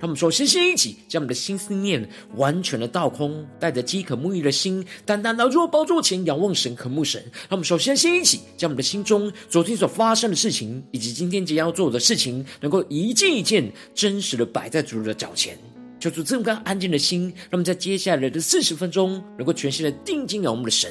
他们说：“先先一起将我们的心思念完全的倒空，带着饥渴沐浴的心，单单来到宝座前仰望神、渴慕神。他们首先先一起将我们的心中昨天所发生的事情，以及今天即将要做的事情，能够一件一件真实的摆在主的脚前，求主赐我们安静的心，让我们在接下来的四十分钟，能够全心的定睛仰望的神。”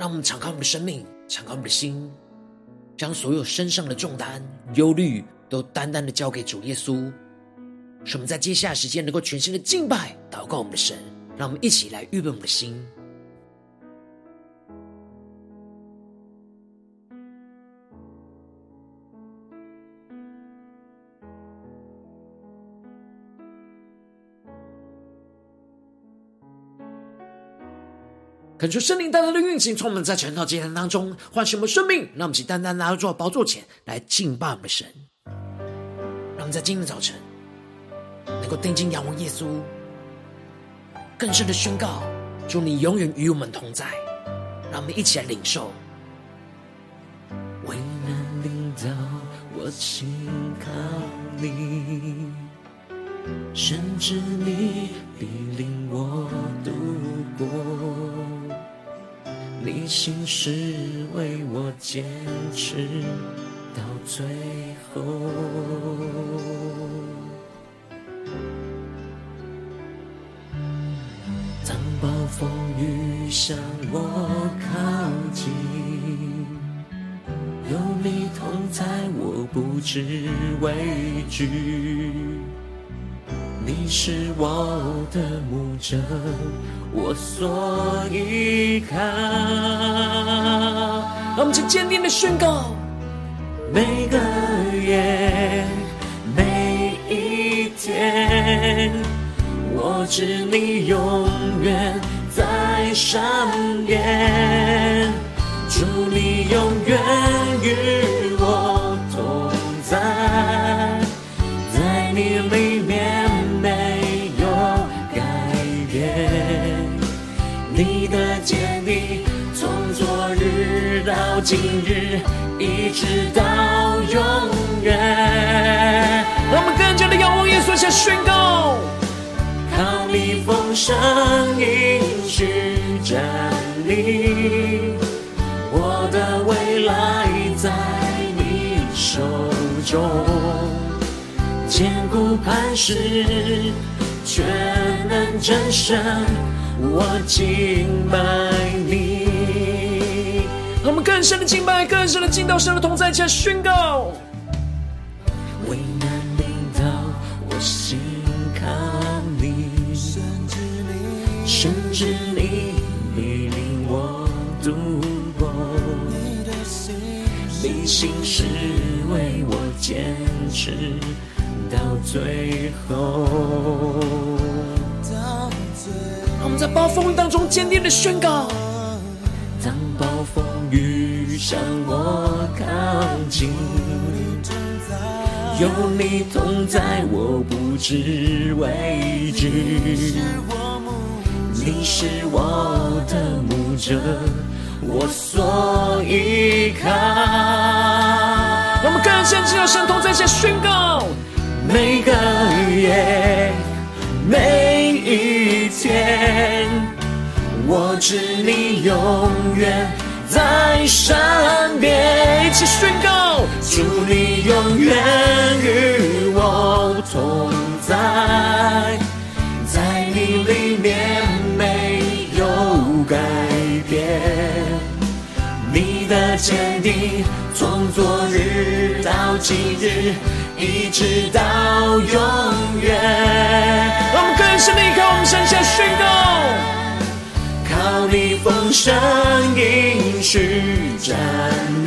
让我们敞开我们的生命，敞开我们的心，将所有身上的重担、忧虑都单单的交给主耶稣。使我们在接下来时间能够全心的敬拜、祷告我们的神。让我们一起来预备我们的心。恳求圣灵单单的运行，充满在晨祷祭坛当中，唤醒我们生命。让我们一起单单来到宝座前来敬拜我们的神。让我们在今天的早晨能够定睛仰望耶稣，更深的宣告：主，你永远与我们同在。让我们一起来领受。为难临到我轻靠你，深知你必领我度过。你心是为我坚持到最后，当暴风雨向我靠近，有你同在，我不知畏惧。你是我的牧者，我所依靠。让我们去坚定的宣告：每个夜，每一天，我知你永远在身边，祝你永远与我同在，在你里面。的坚定，从昨日到今日，一直到永远。让我们更加的仰望耶稣，下宣告：靠你丰盛应许站立，我的未来在你手中，坚固磐石，全能战胜。我敬拜你，让我们更深的敬拜，更深的敬到神的同在，下宣告。为难临到我心靠你，甚至你，甚至你必领我度过。你心是为我坚持到最后。在暴风雨当中坚定的宣告：当暴风雨向我靠近，有你同在，我不知畏惧。你是我的牧者，我所依靠。我们更更深进入神同在，下宣告。每个夜，每一天，我知你永远在身边。一起宣告，祝你永远与我同在，在你里面没有改变，你的坚定从昨日到今日。一直到永远。让我们更深的依靠，我们向下宣告：靠你风声应许站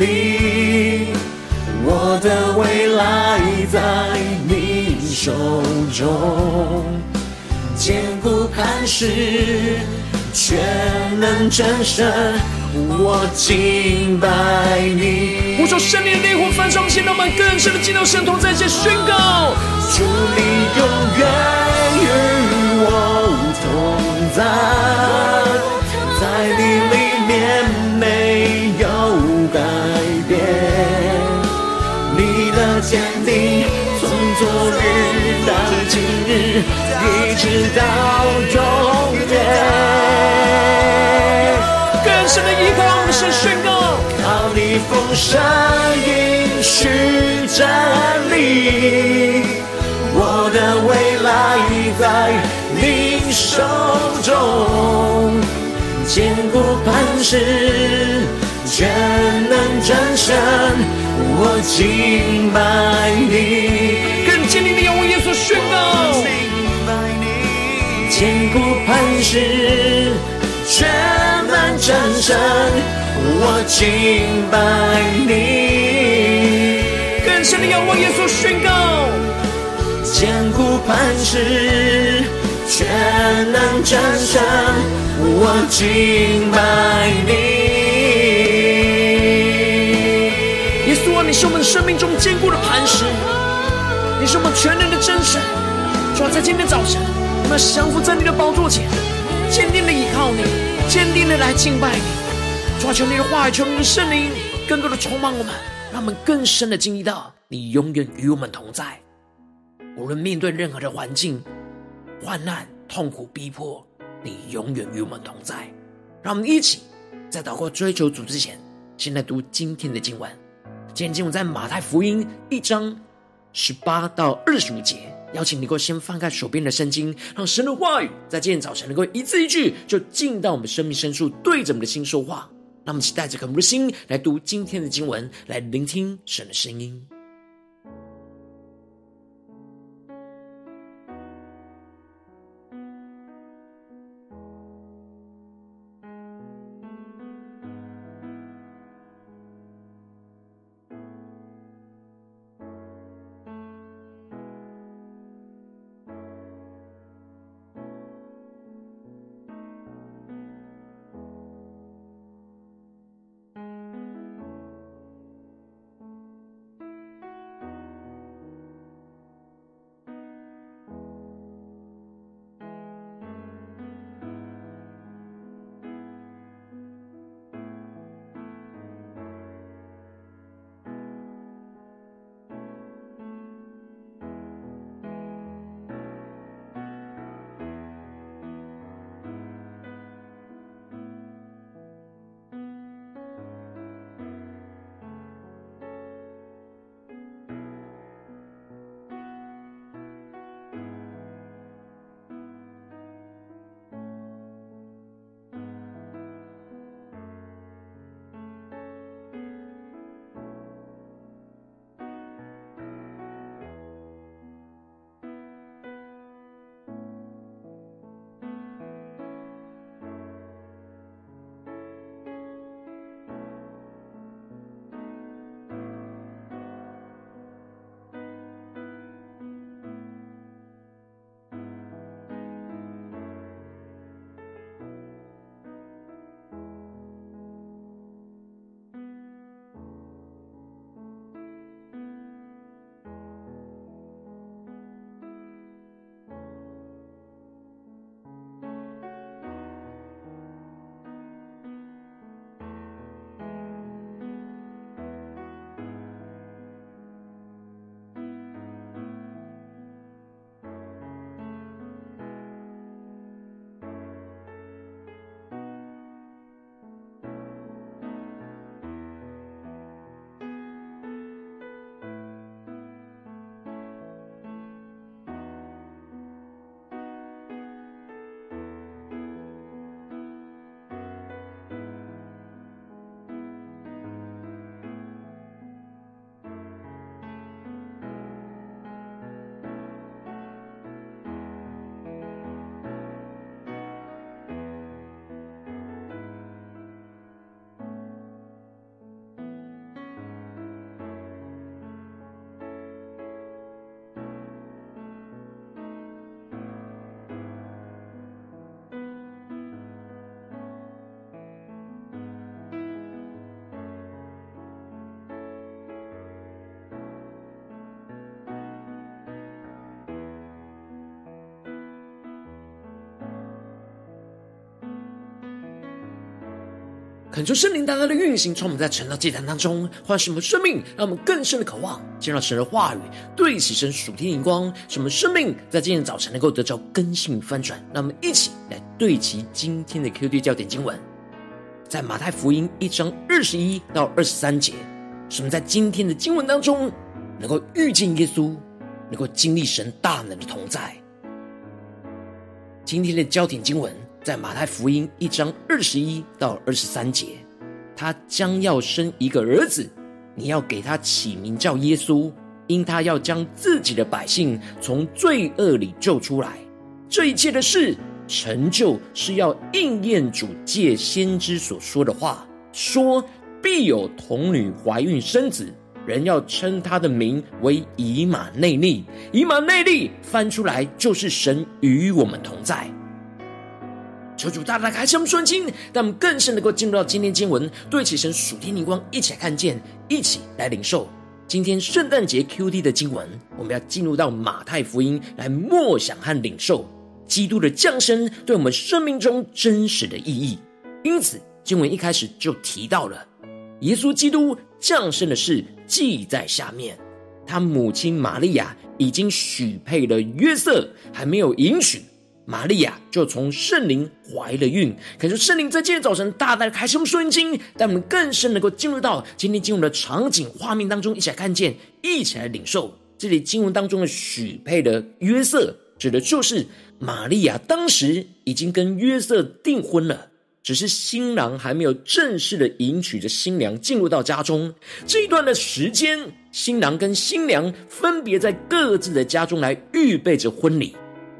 立，我的未来在你手中，坚固磐石，全能战胜。我敬拜你，呼求圣灵的烈火焚烧，现在我们更深的进入神同在，这宣告：祝你永远与我同在，在你里面没有改变，你的坚定从昨日到今日，一直到永远。更深的依靠，我们宣告：靠你丰盛应许站立，我的未来在手中，坚固磐石，全能战胜，我敬拜你。更坚定的仰望耶稣宣告：敬拜你坚固磐石。全能战胜，我敬拜你。更深的仰望耶稣宣告，坚固磐石，全能战胜，我敬拜你。耶稣啊，你是我们生命中坚固的磐石，你是我们全能的真神。主啊在今天早晨，我们要降服在你的宝座前。坚定的依靠你，坚定的来敬拜你。抓求你的话语，求你的圣灵更多的充满我们，让我们更深的经历到你永远与我们同在。无论面对任何的环境、患难、痛苦、逼迫，你永远与我们同在。让我们一起在祷告追求主之前，先来读今天的经文。今天经文在马太福音一章十八到二十五节。邀请你够先翻开手边的圣经，让神的话语在今天早晨能够一字一句就进到我们生命深处，对着我们的心说话。那么，期待着渴慕的心来读今天的经文，来聆听神的声音。恳求圣灵大大的运行，从我们在晨祷祭坛当中唤醒我们生命，让我们更深的渴望见到神的话语，对齐神属天的眼光，使我们生命在今天早晨能够得着更新翻转。让我们一起来对齐今天的 QD 焦点经文，在马太福音一章二十一到二十三节，使我们在今天的经文当中能够遇见耶稣，能够经历神大能的同在。今天的焦点经文。在马太福音一章二十一到二十三节，他将要生一个儿子，你要给他起名叫耶稣，因他要将自己的百姓从罪恶里救出来。这一切的事成就，是要应验主借先知所说的话，说必有童女怀孕生子，人要称他的名为以马内利。以马内利翻出来就是神与我们同在。求主大大开启我们的心，让我们更深能够进入到今天经文，对起神属天灵光，一起来看见，一起来领受。今天圣诞节 QD 的经文，我们要进入到马太福音来默想和领受基督的降生对我们生命中真实的意义。因此，经文一开始就提到了耶稣基督降生的事，记在下面。他母亲玛利亚已经许配了约瑟，还没有迎娶。玛利亚就从圣灵怀了孕，可是圣灵在今天早晨大大的开启我们属灵经，带我们更深能够进入到今天经文的场景画面当中，一起来看见，一起来领受。这里经文当中的许配的约瑟，指的就是玛利亚当时已经跟约瑟订婚了，只是新郎还没有正式的迎娶着新娘进入到家中。这一段的时间，新郎跟新娘分别在各自的家中来预备着婚礼。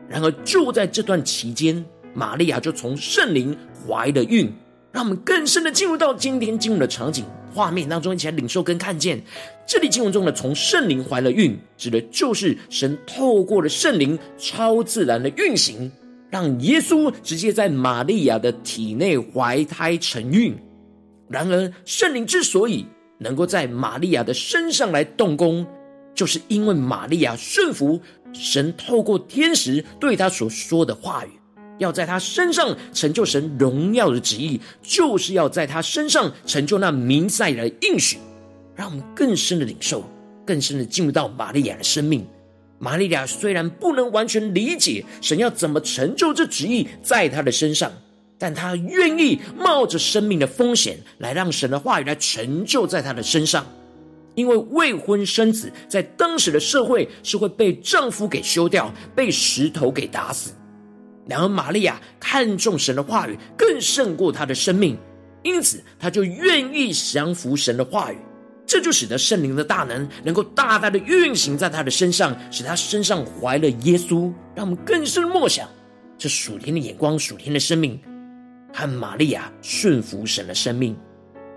然而，就在这段期间，玛利亚就从圣灵怀了孕。让我们更深的进入到今天经文的场景画面当中，一起来领受跟看见。这里经文中的“从圣灵怀了孕”，指的就是神透过了圣灵超自然的运行，让耶稣直接在玛利亚的体内怀胎成孕。然而，圣灵之所以能够在玛利亚的身上来动工，就是因为玛利亚顺服。神透过天使对他所说的话语，要在他身上成就神荣耀的旨意，就是要在他身上成就那弥赛亚的应许，让我们更深的领受，更深的进入到玛利亚的生命。玛利亚虽然不能完全理解神要怎么成就这旨意在他的身上，但他愿意冒着生命的风险，来让神的话语来成就在他的身上。因为未婚生子在当时的社会是会被丈夫给休掉，被石头给打死。然而玛利亚看重神的话语，更胜过她的生命，因此她就愿意降服神的话语。这就使得圣灵的大能能够大大的运行在她的身上，使她身上怀了耶稣。让我们更深默想这属天的眼光、属天的生命和玛利亚顺服神的生命。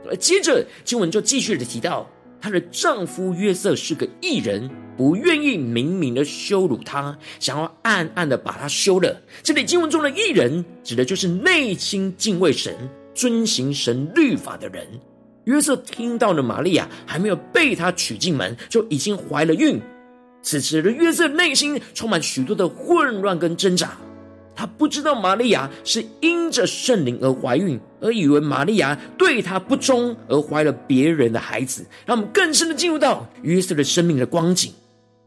而接着经文就继续的提到。她的丈夫约瑟是个义人，不愿意明明的羞辱她，想要暗暗的把她休了。这里经文中的义人，指的就是内心敬畏神、遵行神律法的人。约瑟听到了玛利亚还没有被他娶进门，就已经怀了孕。此时的约瑟内心充满许多的混乱跟挣扎。他不知道玛利亚是因着圣灵而怀孕，而以为玛利亚对他不忠而怀了别人的孩子。让我们更深的进入到约瑟的生命的光景。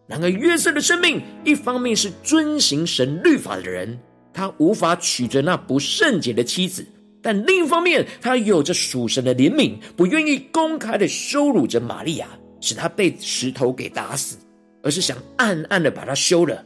然而，约瑟的生命一方面是遵行神律法的人，他无法娶着那不圣洁的妻子；但另一方面，他有着属神的怜悯，不愿意公开的羞辱着玛利亚，使她被石头给打死，而是想暗暗的把她休了。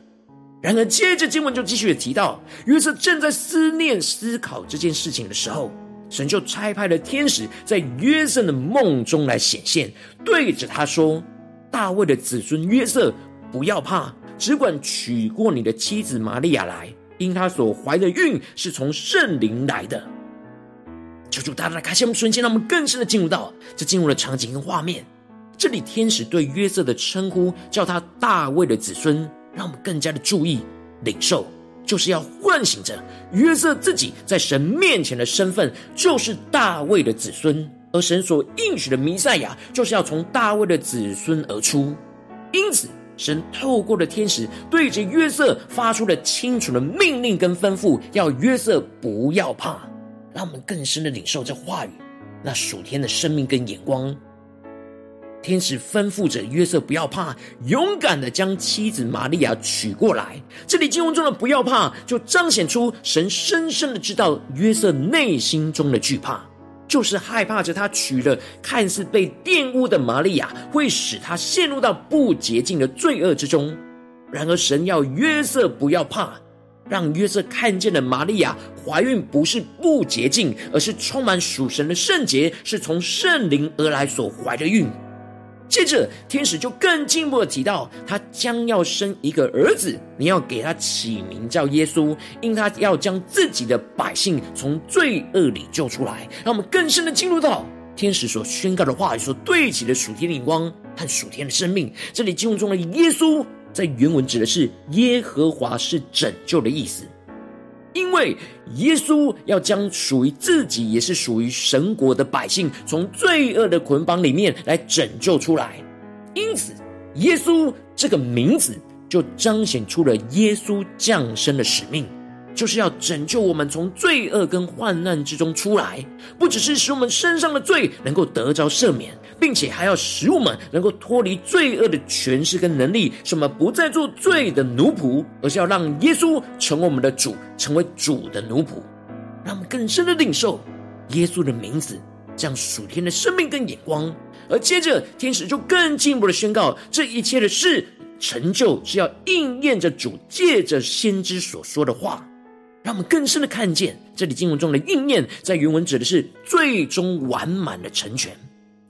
然而，接着经文就继续的提到，约瑟正在思念、思考这件事情的时候，神就差派了天使在约瑟的梦中来显现，对着他说：“大卫的子孙约瑟，不要怕，只管娶过你的妻子玛利亚来，因他所怀的孕是从圣灵来的。”求主大大开启我们瞬间，让我们更深的进入到这进入的场景跟画面。这里天使对约瑟的称呼叫他大卫的子孙。让我们更加的注意领受，就是要唤醒着约瑟自己在神面前的身份，就是大卫的子孙，而神所应许的弥赛亚，就是要从大卫的子孙而出。因此，神透过了天使对着约瑟发出了清楚的命令跟吩咐，要约瑟不要怕。让我们更深的领受这话语，那属天的生命跟眼光。天使吩咐着约瑟不要怕，勇敢的将妻子玛利亚娶过来。这里经文中的“不要怕”，就彰显出神深深的知道约瑟内心中的惧怕，就是害怕着他娶了看似被玷污的玛利亚，会使他陷入到不洁净的罪恶之中。然而，神要约瑟不要怕，让约瑟看见了玛利亚怀孕不是不洁净，而是充满属神的圣洁，是从圣灵而来所怀的孕。接着，天使就更进一步的提到，他将要生一个儿子，你要给他起名叫耶稣，因他要将自己的百姓从罪恶里救出来。让我们更深的进入到天使所宣告的话语所对齐的属天的眼光和属天的生命。这里经文中的耶稣，在原文指的是耶和华，是拯救的意思。因为耶稣要将属于自己，也是属于神国的百姓，从罪恶的捆绑里面来拯救出来，因此耶稣这个名字就彰显出了耶稣降生的使命。就是要拯救我们从罪恶跟患难之中出来，不只是使我们身上的罪能够得着赦免，并且还要使我们能够脱离罪恶的权势跟能力，使我们不再做罪的奴仆，而是要让耶稣成为我们的主，成为主的奴仆，让我们更深的领受耶稣的名字，这样属天的生命跟眼光。而接着天使就更进一步的宣告，这一切的事成就是要应验着主借着先知所说的话。让我们更深的看见，这里经文中的应验，在原文指的是最终完满的成全。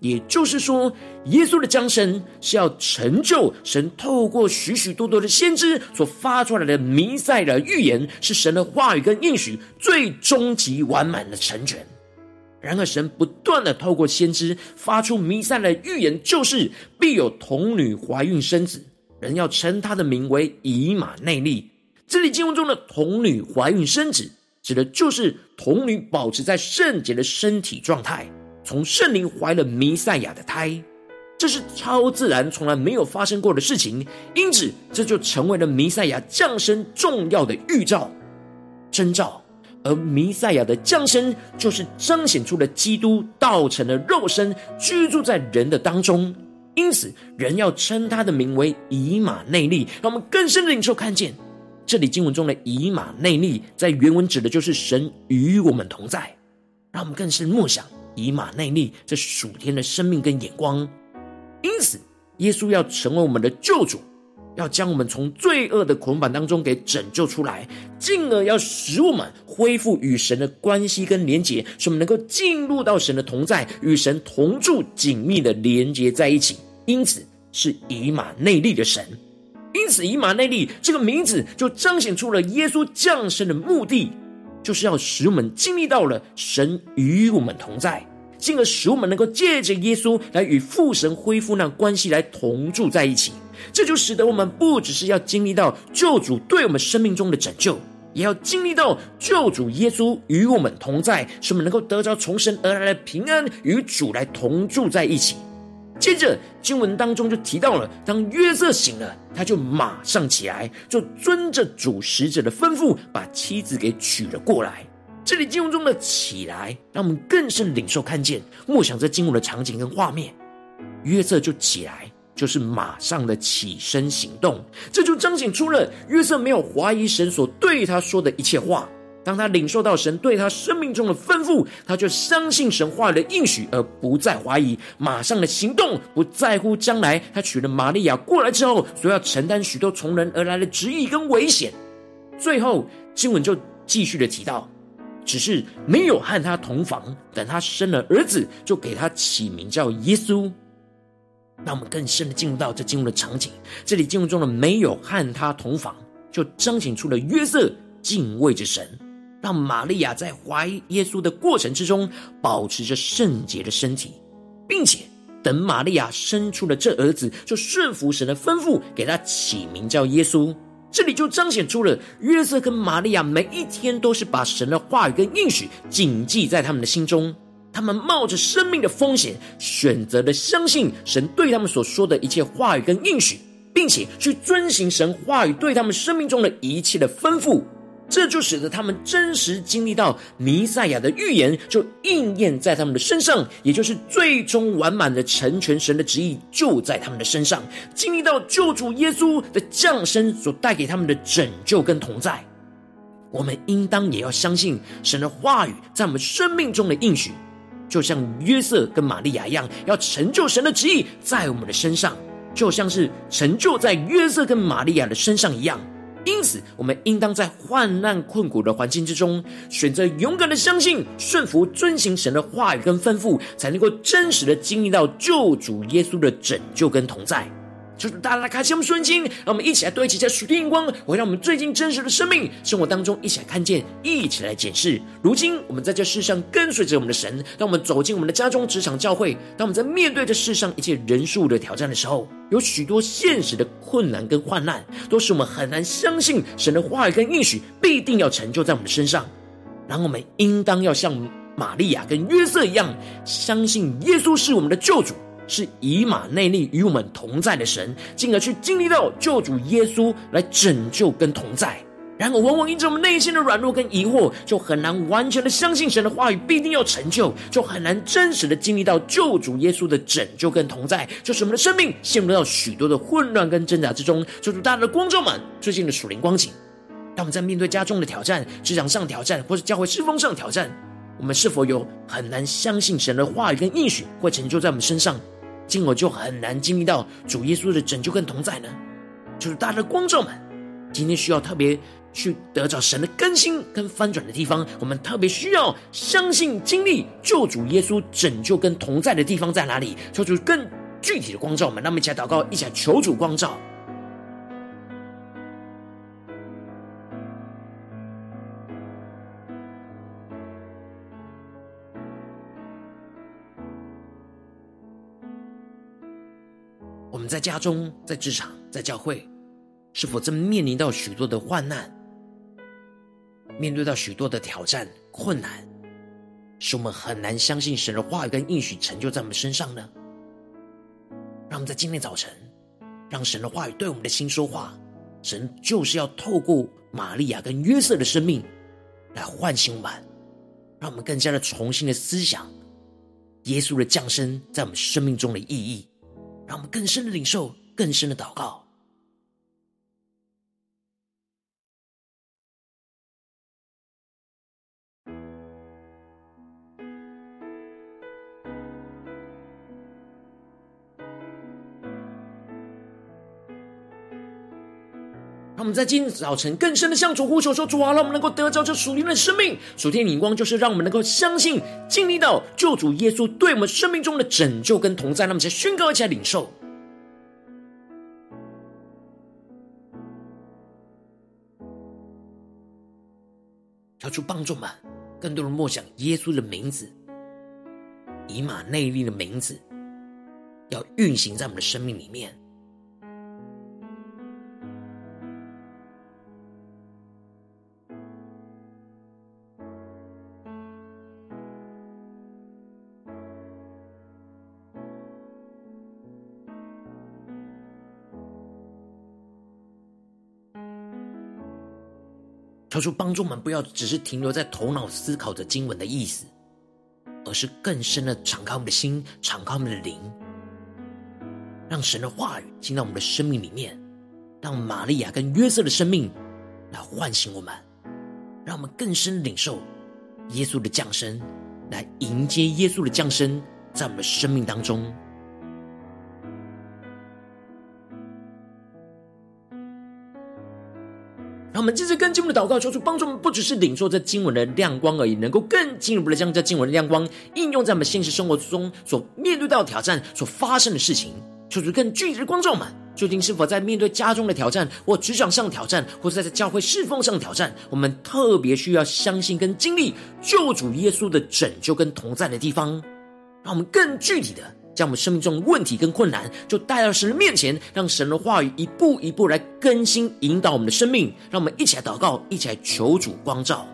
也就是说，耶稣的降生是要成就神透过许许多多的先知所发出来的弥赛的预言，是神的话语跟应许最终极完满的成全。然而，神不断的透过先知发出弥赛的预言，就是必有童女怀孕生子，人要称他的名为以马内利。这里经文中的童女怀孕生子，指的就是童女保持在圣洁的身体状态，从圣灵怀了弥赛亚的胎，这是超自然从来没有发生过的事情，因此这就成为了弥赛亚降生重要的预兆、征兆。而弥赛亚的降生，就是彰显出了基督道成的肉身，居住在人的当中，因此人要称他的名为以马内利，让我们更深的领受看见。这里经文中的以马内利，在原文指的就是神与我们同在，让我们更是默想以马内利这属天的生命跟眼光。因此，耶稣要成为我们的救主，要将我们从罪恶的捆绑当中给拯救出来，进而要使我们恢复与神的关系跟连结，使我们能够进入到神的同在，与神同住紧密的连结在一起。因此，是以马内利的神。因此，以马内利这个名字就彰显出了耶稣降生的目的，就是要使我们经历到了神与我们同在，进而使我们能够借着耶稣来与父神恢复那关系，来同住在一起。这就使得我们不只是要经历到救主对我们生命中的拯救，也要经历到救主耶稣与我们同在，使我们能够得着从神而来的平安，与主来同住在一起。接着经文当中就提到了，当约瑟醒了，他就马上起来，就遵着主使者的吩咐，把妻子给娶了过来。这里经文中的“起来”，让我们更深领受看见，默想这经文的场景跟画面。约瑟就起来，就是马上的起身行动，这就彰显出了约瑟没有怀疑神所对他说的一切话。当他领受到神对他生命中的吩咐，他就相信神话的应许，而不再怀疑，马上的行动，不在乎将来他娶了玛利亚过来之后，所要承担许多从人而来的质疑跟危险。最后经文就继续的提到，只是没有和他同房，等他生了儿子，就给他起名叫耶稣。让我们更深的进入到这经文的场景，这里经文中的没有和他同房，就彰显出了约瑟敬畏着神。让玛利亚在怀耶稣的过程之中，保持着圣洁的身体，并且等玛利亚生出了这儿子，就顺服神的吩咐，给他起名叫耶稣。这里就彰显出了约瑟跟玛利亚每一天都是把神的话语跟应许谨记在他们的心中，他们冒着生命的风险，选择了相信神对他们所说的一切话语跟应许，并且去遵行神话语对他们生命中的一切的吩咐。这就使得他们真实经历到弥赛亚的预言就应验在他们的身上，也就是最终完满的成全神的旨意就在他们的身上，经历到救主耶稣的降生所带给他们的拯救跟同在。我们应当也要相信神的话语在我们生命中的应许，就像约瑟跟玛利亚一样，要成就神的旨意在我们的身上，就像是成就在约瑟跟玛利亚的身上一样。因此，我们应当在患难困苦的环境之中，选择勇敢的相信、顺服、遵行神的话语跟吩咐，才能够真实的经历到救主耶稣的拯救跟同在。就是大家来开启我们顺心，让我们一起来对齐这属天眼光，回到我们最近真实的生命生活当中，一起来看见，一起来检视。如今我们在这世上跟随着我们的神，当我们走进我们的家中、职场、教会，当我们在面对这世上一切人数的挑战的时候，有许多现实的困难跟患难，都使我们很难相信神的话语跟应许必定要成就在我们的身上。然后我们应当要像玛利亚跟约瑟一样，相信耶稣是我们的救主。是以马内利与我们同在的神，进而去经历到救主耶稣来拯救跟同在。然而，往往因着我们内心的软弱跟疑惑，就很难完全的相信神的话语必定要成就，就很难真实的经历到救主耶稣的拯救跟同在，就使我们的生命陷入到许多的混乱跟挣扎之中。求主大大的光照们最近的属灵光景，当我们在面对家中的挑战、职场上挑战，或是教会事奉上的挑战，我们是否有很难相信神的话语跟应许会成就在我们身上？进而就很难经历到主耶稣的拯救跟同在呢？就是大家的光照们，今天需要特别去得着神的更新跟翻转的地方，我们特别需要相信经历救主耶稣拯救跟同在的地方在哪里？求出更具体的光照我们，那么一起来祷告，一起来求主光照。们在家中、在职场、在教会，是否正面临到许多的患难，面对到许多的挑战、困难，使我们很难相信神的话语跟应许成就在我们身上呢？让我们在今天早晨，让神的话语对我们的心说话。神就是要透过玛利亚跟约瑟的生命来唤醒我们，让我们更加的重新的思想耶稣的降生在我们生命中的意义。让我们更深的领受，更深的祷告。我们在今天早晨更深的向主呼求说：“主啊，让我们能够得着这属灵的生命。属天的眼光就是让我们能够相信、经历到救主耶稣对我们生命中的拯救跟同在。”那么，在宣告一起来领受，求主帮助们更多的默想耶稣的名字，以马内利的名字，要运行在我们的生命里面。求主帮助我们，不要只是停留在头脑思考着经文的意思，而是更深的敞开我们的心，敞开我们的灵，让神的话语进到我们的生命里面，让玛利亚跟约瑟的生命来唤醒我们，让我们更深领受耶稣的降生，来迎接耶稣的降生在我们的生命当中。我们继续更进一步的祷告，求主帮助我们，不只是领受这经文的亮光而已，能够更进一步的将这经文的亮光应用在我们现实生活之中所面对到的挑战所发生的事情。求主更具体的光照我们，究竟是否在面对家中的挑战，或职场上的挑战，或是在教会侍奉上的挑战，我们特别需要相信跟经历救主耶稣的拯救跟同在的地方，让我们更具体的。将我们生命中的问题跟困难，就带到神的面前，让神的话语一步一步来更新、引导我们的生命。让我们一起来祷告，一起来求主光照。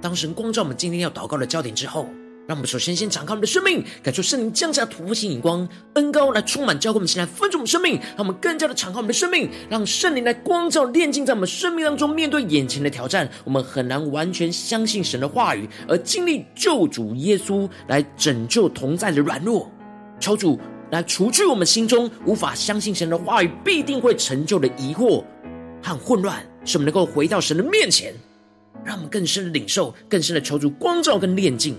当神光照我们今天要祷告的焦点之后，让我们首先先敞开我们的生命，感受圣灵降下突破性眼光、恩膏来充满教会我们，先来分盛我们生命，让我们更加的敞开我们的生命，让圣灵来光照、炼净在我们生命当中。面对眼前的挑战，我们很难完全相信神的话语，而经历救主耶稣来拯救同在的软弱。求主来除去我们心中无法相信神的话语必定会成就的疑惑和混乱，使我们能够回到神的面前，让我们更深的领受、更深的求主光照跟炼净。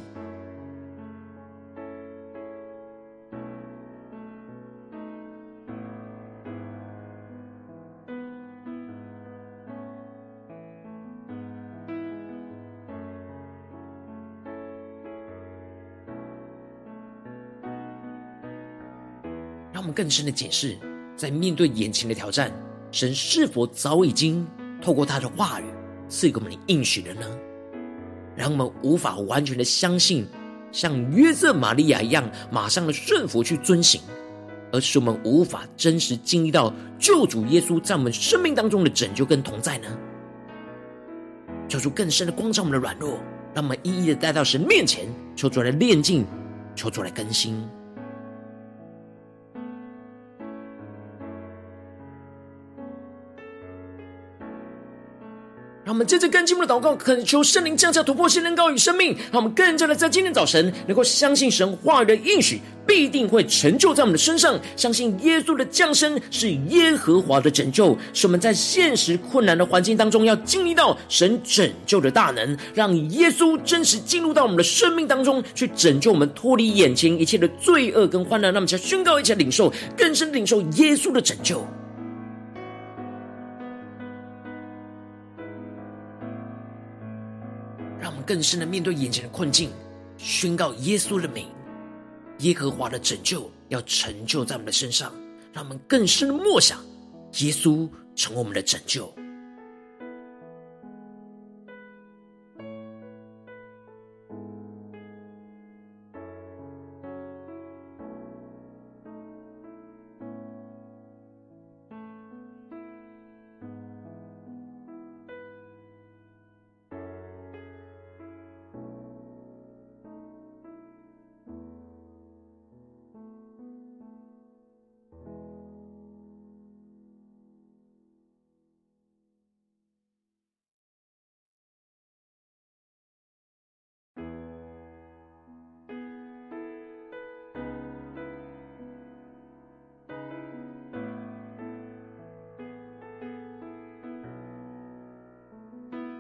让我们更深的解释，在面对眼前的挑战，神是否早已经透过他的话语赐给我们的应许的呢？让我们无法完全的相信，像约瑟、玛利亚一样，马上的顺服去遵行，而是我们无法真实经历到救主耶稣在我们生命当中的拯救跟同在呢？求主更深的光照我们的软弱，让我们一一的带到神面前，求主来炼净，求主来更新。让我们接着更进一步的祷告，恳求圣灵降下突破性能高与生命，让我们更加的在今天早晨能够相信神话语的应许必定会成就在我们的身上，相信耶稣的降生是耶和华的拯救，是我们在现实困难的环境当中要经历到神拯救的大能，让耶稣真实进入到我们的生命当中去拯救我们，脱离眼前一切的罪恶跟患难。那么，就宣告一起领受，更深领受耶稣的拯救。更深的面对眼前的困境，宣告耶稣的名，耶和华的拯救要成就在我们的身上，让我们更深的默想耶稣成为我们的拯救。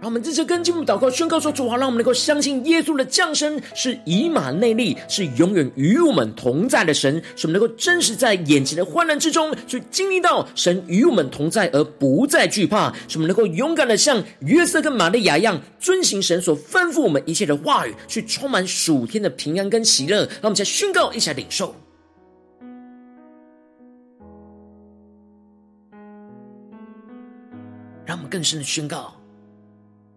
让我们这次跟进步祷告，宣告说：主啊，让我们能够相信耶稣的降生是以马内利，是永远与我们同在的神，使我们能够真实在眼前的患难之中，去经历到神与我们同在，而不再惧怕，使我们能够勇敢的像约瑟跟玛利亚一样，遵行神所吩咐我们一切的话语，去充满属天的平安跟喜乐。让我们再宣告，一起来领受，让我们更深的宣告。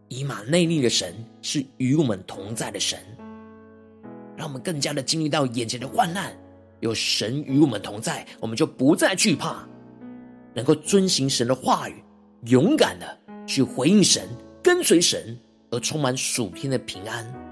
以马内利的神是与我们同在的神，让我们更加的经历到眼前的患难，有神与我们同在，我们就不再惧怕，能够遵行神的话语，勇敢的去回应神，跟随神，而充满属天的平安。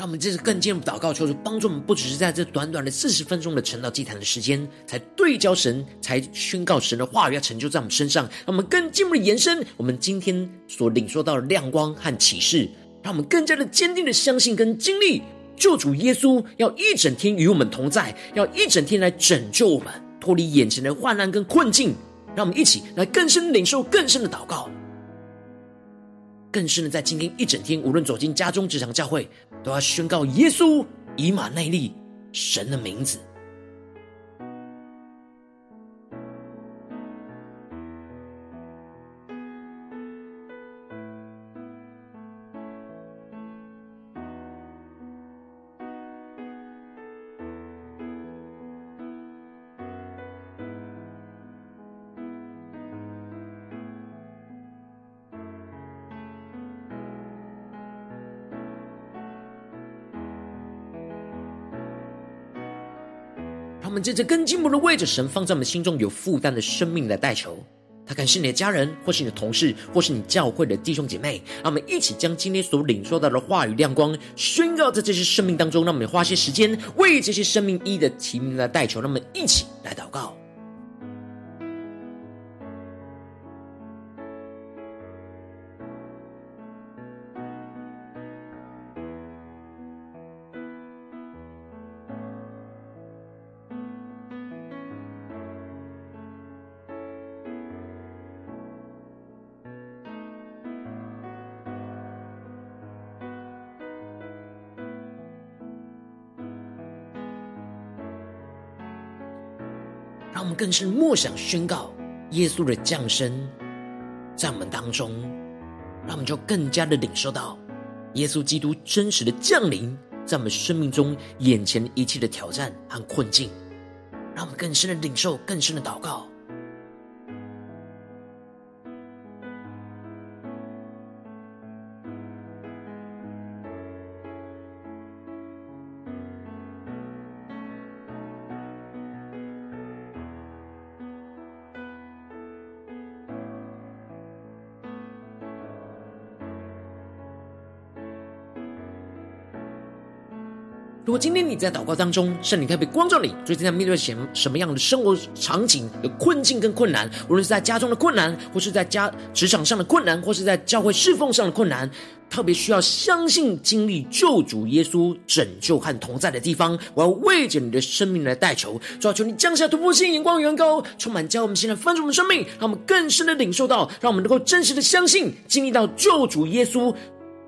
让我们这次更进一步祷告，求主帮助我们，不只是在这短短的四十分钟的晨祷祭坛的时间，才对焦神，才宣告神的话语要成就在我们身上。让我们更进一步的延伸我们今天所领受到的亮光和启示，让我们更加的坚定的相信跟经历，救主耶稣要一整天与我们同在，要一整天来拯救我们，脱离眼前的患难跟困境。让我们一起来更深领受更深的祷告。更是能，在今天一整天，无论走进家中、职场、教会，都要宣告耶稣以马内利，神的名字。我们接着更进一步的位置神放在我们心中有负担的生命来代求，他可能是你的家人，或是你的同事，或是你教会的弟兄姐妹。让我们一起将今天所领受到的话语亮光宣告在这些生命当中。让我们花些时间为这些生命一的提名来代求。让我们一起来祷告。更是默想宣告耶稣的降生在我们当中，让我们就更加的领受到耶稣基督真实的降临在我们生命中眼前一切的挑战和困境，让我们更深的领受，更深的祷告。如果今天你在祷告当中，圣灵特别光照你，最近在面对什什么样的生活场景的困境跟困难，无论是在家中的困难，或是在家职场上的困难，或是在教会侍奉上的困难，特别需要相信经历救主耶稣拯救和同在的地方，我要为着你的生命来代求，主要求你降下突破性眼光，远高，充满教我们现在翻转我们生命，让我们更深的领受到，让我们能够真实的相信，经历到救主耶稣。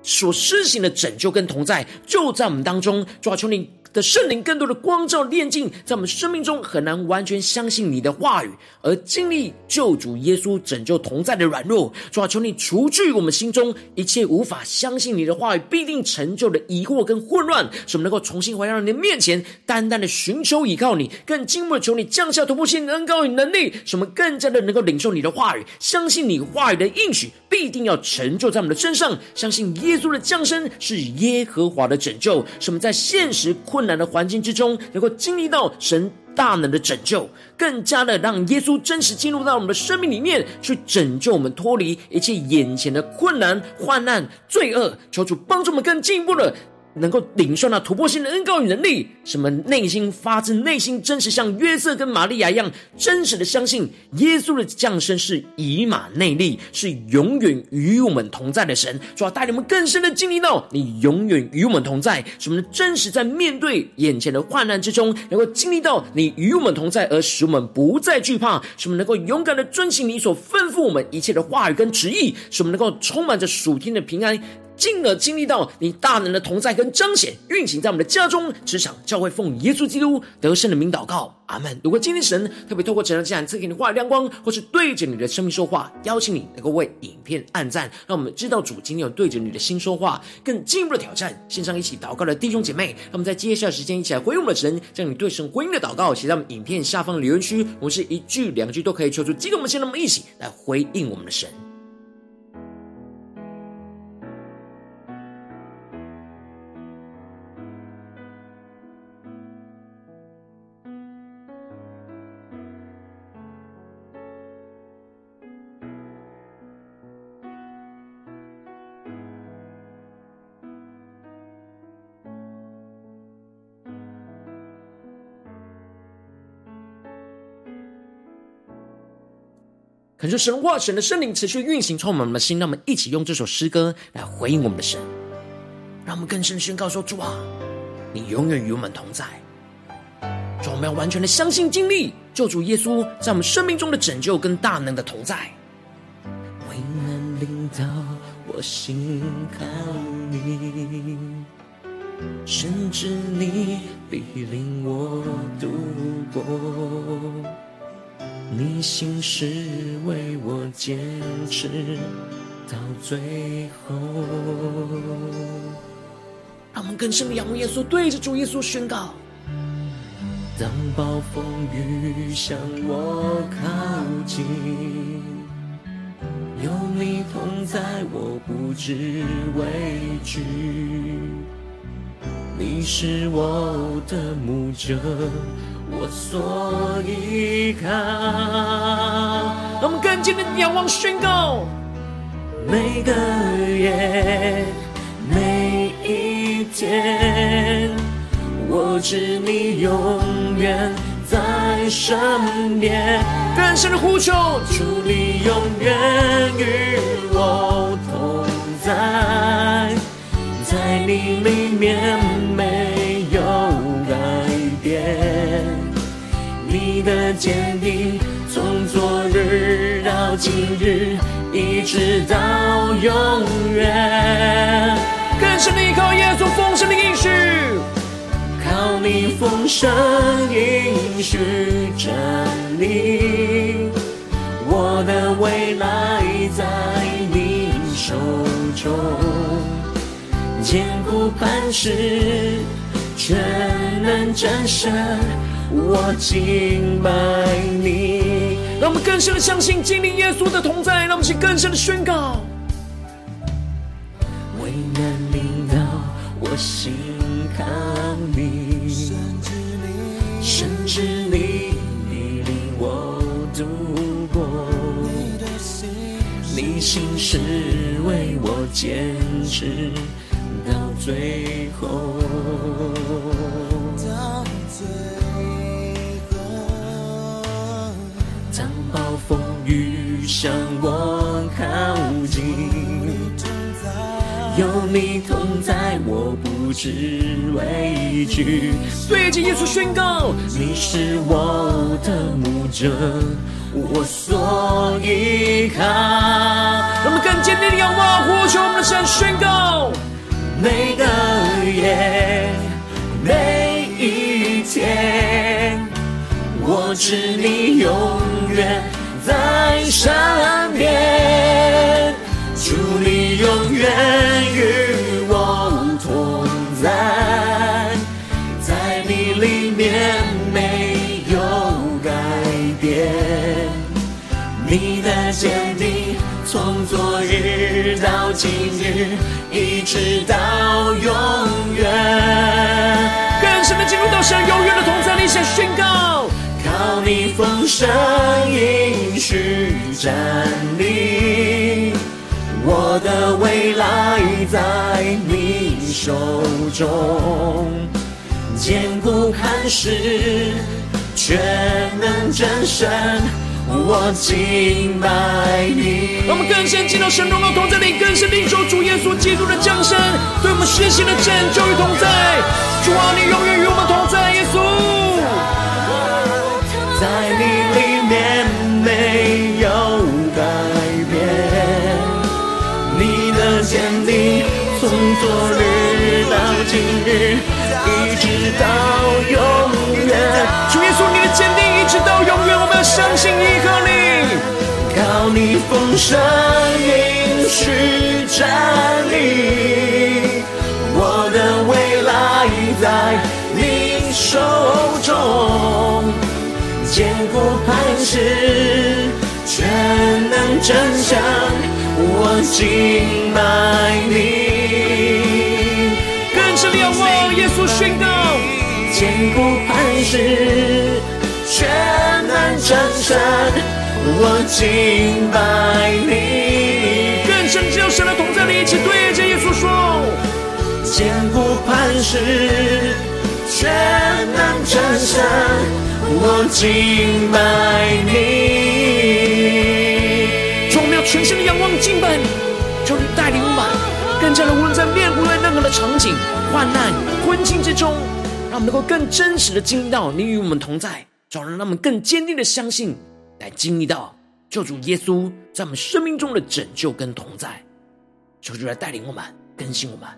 所施行的拯救跟同在，就在我们当中。主啊，求你的圣灵更多的光照炼净，在我们生命中很难完全相信你的话语，而经历救主耶稣拯救同在的软弱。主啊，求你除去我们心中一切无法相信你的话语必定成就的疑惑跟混乱，使我们能够重新回到你的面前，单单的寻求依靠你。更进一步求你降下突破性的恩膏与能力，使我们更加的能够领受你的话语，相信你话语的应许必定要成就在我们的身上，相信耶稣的降生是耶和华的拯救，使我们在现实困。困难的环境之中，能够经历到神大能的拯救，更加的让耶稣真实进入到我们的生命里面，去拯救我们脱离一切眼前的困难、患难、罪恶。求主帮助我们更进一步的。能够领受那突破性的恩膏与能力，什么内心发自内心真实，像约瑟跟玛利亚一样真实的相信耶稣的降生是以马内利，是永远与我们同在的神，主要带领我们更深的经历到你永远与我们同在，什么真实在面对眼前的患难之中，能够经历到你与我们同在，而使我们不再惧怕，什么能够勇敢的遵行你所吩咐我们一切的话语跟旨意，什么能够充满着属天的平安。进而经历到你大能的同在跟彰显运行在我们的家中、职场、教会，奉耶稣基督得胜的名祷告，阿门。如果今天神特别透过这样这样赐给你话亮光，或是对着你的生命说话，邀请你能够为影片按赞，让我们知道主今天有对着你的心说话，更进一步的挑战。线上一起祷告的弟兄姐妹，让我们在接下来时间一起来回应我们的神，将你对神回应的祷告写在我们影片下方的留言区，我们是一句两句都可以求出激动我们心，让我们一起来回应我们的神。恳求神话、神的圣灵持续运行，充满我们的心。让我们一起用这首诗歌来回应我们的神，让我们更深宣告说：主啊，你永远与我们同在。主，我们要完全的相信、经历救主耶稣在我们生命中的拯救跟大能的同在。为难临到，我心靠你，甚至你必领我度过。你心事为我坚持到最后。让我们更深的仰望耶稣，对着主耶稣宣告。当暴风雨向我靠近，有你同在，我不知畏惧。你是我的牧者，我所依靠。让我们更坚定的仰望宣告，每个夜，每一天。我知你永远在身边，更深的呼求，主你永远与我同在，在你里面每的坚定从昨日到今日，一直到永远，更深的依靠耶稣丰盛的应许。靠你丰盛应许站立，我的未来在你手中，坚固磐石，全能战胜，我敬拜你。让我们更深的相信，经历耶稣的同在，让我们去更深的宣告。为难临到，我心靠你。甚至你必领我度过，你的心事为我坚持到最后。向我靠近。有你同在，我不知畏惧。对着耶稣宣告，你是我的牧者，我所依靠。我们更坚定的仰望，呼求我们的神，宣告每个夜，每一天，我知你永远在身边。祝，你永远与我同在，在你里面没有改变，你的坚定从昨日到今日，一直到永远。更深的进入到神永远的同在里，想宣告，靠你丰盛去站立。我的未来在你手中，坚固磐石，全能战胜，我敬拜你。我们更深进到神荣耀同在里，更深领受主耶稣基督的降生，对我们实行的拯救与同在。主啊，你永远与我们同在，耶稣，靠你丰盛应许站立，我的未来在你手中，坚固磐石，全能真相。我敬拜你，更深仰望耶稣宣告，坚固磐石，全能战胜。我敬拜你，更深只有神的同在里，一起对着耶稣说，坚固磐石，全能战胜。我敬拜你。从我们要全心的仰望敬拜你，求你带领我们，更加的无论在面对任何的场景、患难、困境之中，让我们能够更真实的经历到你与我们同在，就让我们更坚定的相信，来经历到救主耶稣在我们生命中的拯救跟同在。求主来带领我们，更新我们。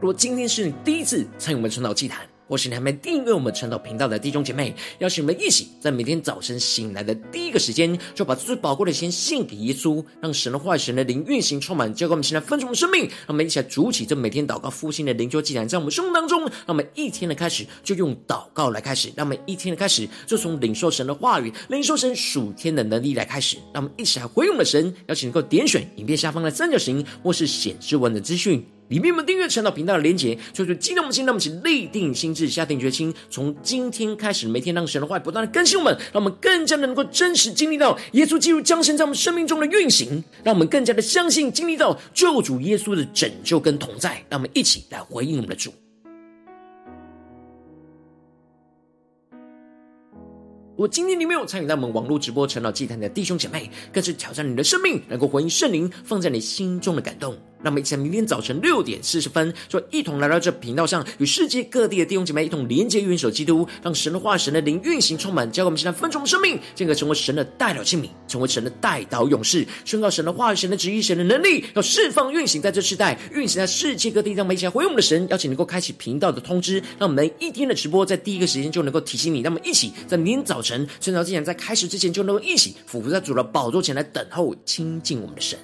如果今天是你第一次参与我们晨祷祭坛，或是你还没订阅我们晨祷频道的弟兄姐妹，邀请我们一起在每天早晨醒来的第一个时间，就把最宝贵的先献给耶稣，让神的话语、神的灵运行充满，交给我们现在分盛的生命。让我们一起来筑起这每天祷告复兴的灵修祭坛，在我们生命当中，让我们一天的开始就用祷告来开始，让我们一天的开始就从领受神的话语、领受神属天的能力来开始。让我们一起来回应我们的神，邀请能够点选影片下方的三角形，或是显示文的资讯。里面我们订阅陈祷频道的连结，就是激动我们心，让我们立定心志，下定决心，从今天开始，每天让神的话不断的更新我们，让我们更加的能够真实经历到耶稣基督降生在我们生命中的运行，让我们更加的相信经历到救主耶稣的拯救跟同在，让我们一起来回应我们的主。如果今天你没有参与到我们网络直播陈老祭坛的弟兄姐妹，更是挑战你的生命，能够回应圣灵放在你心中的感动。那么，一起在明天早晨六点四十分，就一同来到这频道上，与世界各地的弟兄姐妹一同连接、元首基督，让神的话、神的灵运行充满，教给我们现在分盛生命，进而成为神的代祷器皿，成为神的代祷勇士，宣告神的话语、神的旨意、神的能力，要释放、运行在这世代，运行在世界各地。让我们一起回应我们的神，邀请能够开启频道的通知，让我们一天的直播在第一个时间就能够提醒你。那么一起在明天早晨，晨祷祭坛在开始之前，就能够一起俯伏在主的宝座前来等候亲近我们的神。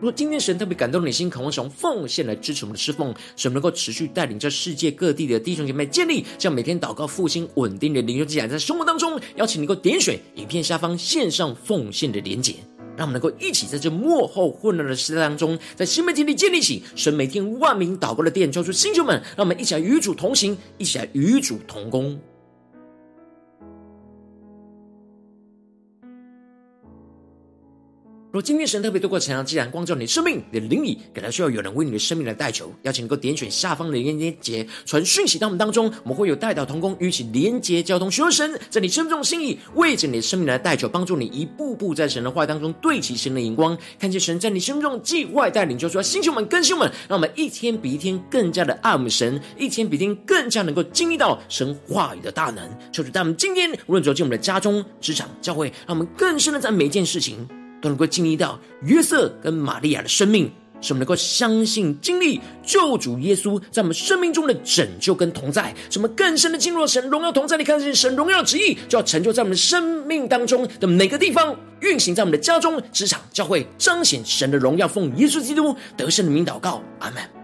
如果今天神特别感动你的心，渴望使用奉献来支持我们的侍奉，使我们能够持续带领着世界各地的弟兄姐妹建立这样每天祷告复兴稳定的灵修祭坛，在生活当中，邀请你能够点选影片下方线上奉献的连结，让我们能够一起在这幕后混乱的时代当中，在新媒体里建立起神每天万名祷告的殿，叫出星球们，让我们一起来与主同行，一起来与主同工。若今天神特别透过晨祷祭坛光照你的生命，你的灵里，感到需要有人为你的生命来代求，邀请能够点选下方的连结，传讯息到我们当中，我们会有代祷同工，与其连结交通，寻求神在你生命中的心意，为着你的生命来代求，帮助你一步步在神的话当中对齐神的眼光，看见神在你生命中的计划带领，就说星球们、更新们，让我们一天比一天更加的爱我们神，一天比一天更加能够经历到神话语的大能。求主在我们今天无论走进我们的家中、职场、教会，让我们更深的在每一件事情。都能够经历到约瑟跟玛利亚的生命，使我们能够相信、经历救主耶稣在我们生命中的拯救跟同在，什么更深的进入神荣耀同在你，看见神荣耀旨意就要成就在我们的生命当中的每个地方，运行在我们的家中、职场、教会，彰显神的荣耀，奉耶稣基督得胜的名祷告，阿门。